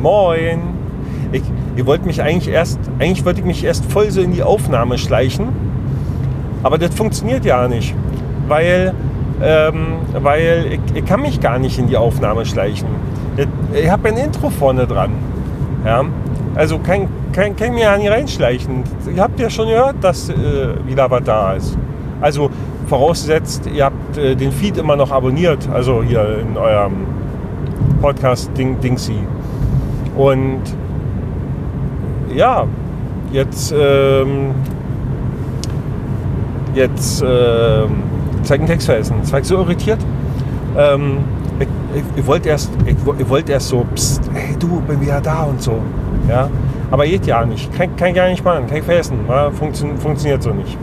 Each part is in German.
Moin. Ich, ihr wollt mich eigentlich erst, eigentlich wollte ich mich erst voll so in die Aufnahme schleichen. Aber das funktioniert ja nicht. Weil, ähm, weil ich, ich kann mich gar nicht in die Aufnahme schleichen. Ich habe ein Intro vorne dran. Ja? Also kann, kann, kann ich mir ja nicht reinschleichen. Ihr habt ja schon gehört, dass äh, wieder was da ist. Also vorausgesetzt, ihr habt äh, den Feed immer noch abonniert, also hier in eurem Podcast Ding, Dingsy. Und ja, jetzt, ähm, jetzt ähm, zeigt ein Text vergessen. Das war ich so irritiert. Ähm, ich, ich, ich wollte erst, ich, ich wollte erst so, pst, hey du, bin wieder da und so. Ja, aber geht ja nicht. Kann, kann ich gar nicht machen, kann ich vergessen. Funktion, funktioniert so nicht.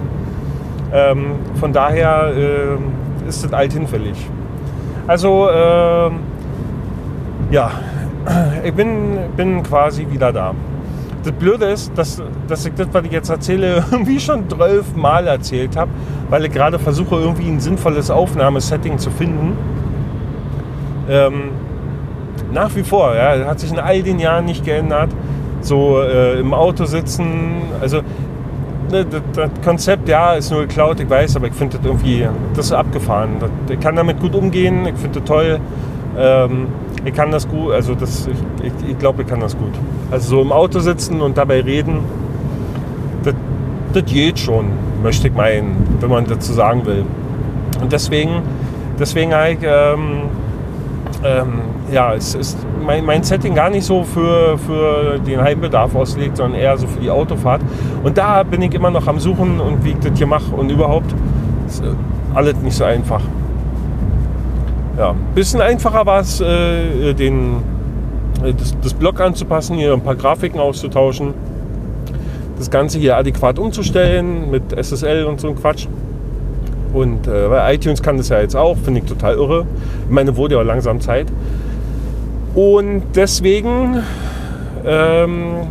Ähm, von daher äh, ist das alt hinfällig. Also, äh, ja, ich bin, bin quasi wieder da. Das Blöde ist, dass, dass ich das, was ich jetzt erzähle, irgendwie schon zwölf Mal erzählt habe, weil ich gerade versuche, irgendwie ein sinnvolles Aufnahmesetting zu finden. Ähm, nach wie vor, ja, hat sich in all den Jahren nicht geändert. So äh, im Auto sitzen, also ne, das, das, Konzept, ja, ist nur geklaut, ich weiß, aber ich finde das irgendwie, das ist abgefahren. Das, ich kann damit gut umgehen, ich finde das toll. Ähm, ich kann das gut, also das, ich, ich, ich glaube, ich kann das gut. Also so im Auto sitzen und dabei reden, das, das geht schon, möchte ich meinen, wenn man dazu sagen will. Und deswegen, deswegen habe ich, ähm, ähm, ja, es ist mein, mein, Setting gar nicht so für, für den Heimbedarf auslegt, sondern eher so für die Autofahrt. Und da bin ich immer noch am Suchen und wie ich das hier mache und überhaupt ist alles nicht so einfach. Ja, ein bisschen einfacher war es, äh, den, äh, das, das Blog anzupassen, hier ein paar Grafiken auszutauschen, das Ganze hier adäquat umzustellen mit SSL und so ein Quatsch. Und äh, weil iTunes kann das ja jetzt auch, finde ich total irre. Ich meine, wurde ja langsam Zeit. Und deswegen ähm,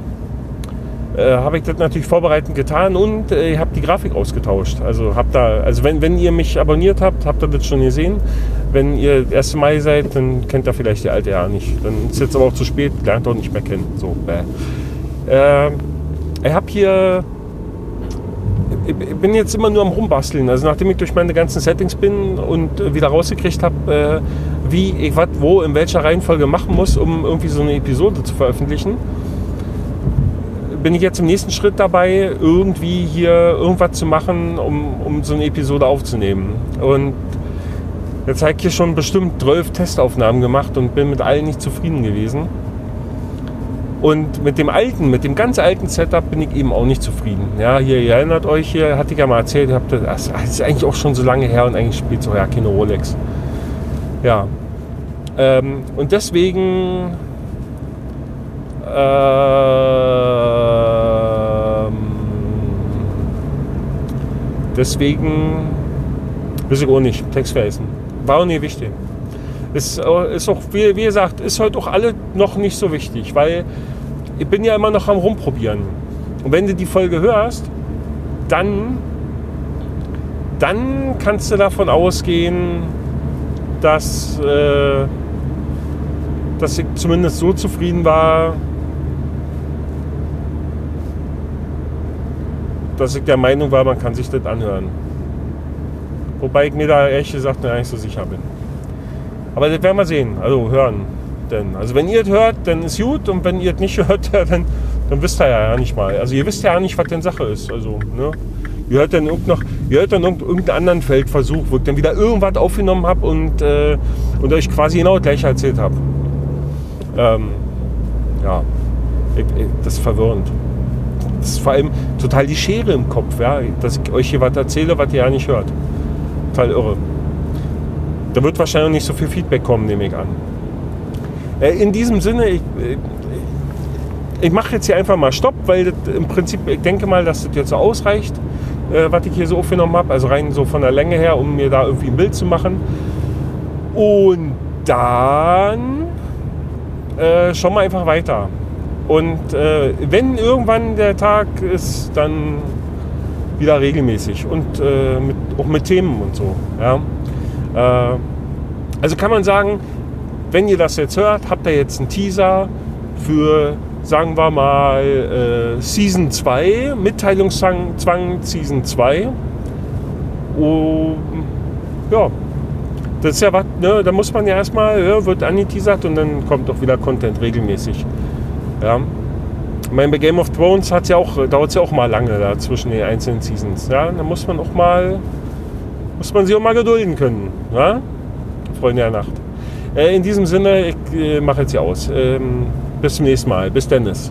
äh, habe ich das natürlich vorbereitend getan und äh, habe die Grafik ausgetauscht. Also habt da, also wenn, wenn ihr mich abonniert habt, habt ihr das schon gesehen. Wenn ihr das erste Mal seid, dann kennt ihr vielleicht die alte ja nicht. Dann ist jetzt aber auch zu spät, lernt auch nicht mehr kennen. So, äh. ich habe hier ich bin jetzt immer nur am Rumbasteln. Also nachdem ich durch meine ganzen Settings bin und wieder rausgekriegt habe, äh, wie ich was wo in welcher Reihenfolge machen muss, um irgendwie so eine Episode zu veröffentlichen, bin ich jetzt im nächsten Schritt dabei, irgendwie hier irgendwas zu machen, um, um so eine Episode aufzunehmen. Und jetzt habe ich hier schon bestimmt 12 Testaufnahmen gemacht und bin mit allen nicht zufrieden gewesen. Und mit dem alten, mit dem ganz alten Setup bin ich eben auch nicht zufrieden. Ja, hier, ihr erinnert euch, hier hatte ich ja mal erzählt, habt, das ist eigentlich auch schon so lange her und eigentlich spielt so ja keine Rolex. Ja. Ähm, und deswegen ähm, deswegen weiß ich auch nicht, Text vergessen. War auch nie wichtig. Ist, ist auch, wie, wie gesagt, ist heute auch alle noch nicht so wichtig, weil ich bin ja immer noch am Rumprobieren. Und wenn du die Folge hörst, dann, dann kannst du davon ausgehen, dass, äh, dass ich zumindest so zufrieden war, dass ich der Meinung war, man kann sich das anhören. Wobei ich mir da ehrlich gesagt gar nicht so sicher bin. Aber das werden wir sehen, also hören. Denn, also wenn ihr es hört, dann ist gut und wenn ihr es nicht hört, dann, dann wisst ihr ja nicht mal. Also ihr wisst ja nicht, was denn Sache ist. Also, ne? Ihr hört dann noch, ihr hört dann irgendeinen anderen Feldversuch, wo ich dann wieder irgendwas aufgenommen habe und, äh, und euch quasi genau gleich erzählt habe. Ähm, ja, ich, ich, das ist verwirrend. Das ist vor allem total die Schere im Kopf, ja, dass ich euch hier was erzähle, was ihr ja nicht hört. Total irre. Da wird wahrscheinlich nicht so viel Feedback kommen, nehme ich an. Äh, in diesem Sinne, ich, ich, ich mache jetzt hier einfach mal Stopp, weil im Prinzip, ich denke mal, dass das jetzt so ausreicht, äh, was ich hier so aufgenommen habe. Also rein so von der Länge her, um mir da irgendwie ein Bild zu machen. Und dann äh, schauen wir einfach weiter. Und äh, wenn irgendwann der Tag ist, dann wieder regelmäßig und äh, mit, auch mit Themen und so. Ja? Äh, also kann man sagen, wenn ihr das jetzt hört, habt ihr jetzt einen Teaser für, sagen wir mal, äh, Season 2, Mitteilungszwang Zwang Season 2. Oh, ja, das ist ja was, ne, da muss man ja erstmal, ja, wird angeteasert und dann kommt auch wieder Content regelmäßig. Ja. Ich meine, bei Game of Thrones ja auch, dauert es ja auch mal lange da zwischen den einzelnen Seasons. Ja. Da muss man auch mal, muss man sich auch mal gedulden können. Ja? Freunde der Nacht. Äh, in diesem Sinne, ich äh, mache jetzt hier aus. Ähm, bis zum nächsten Mal. Bis Dennis.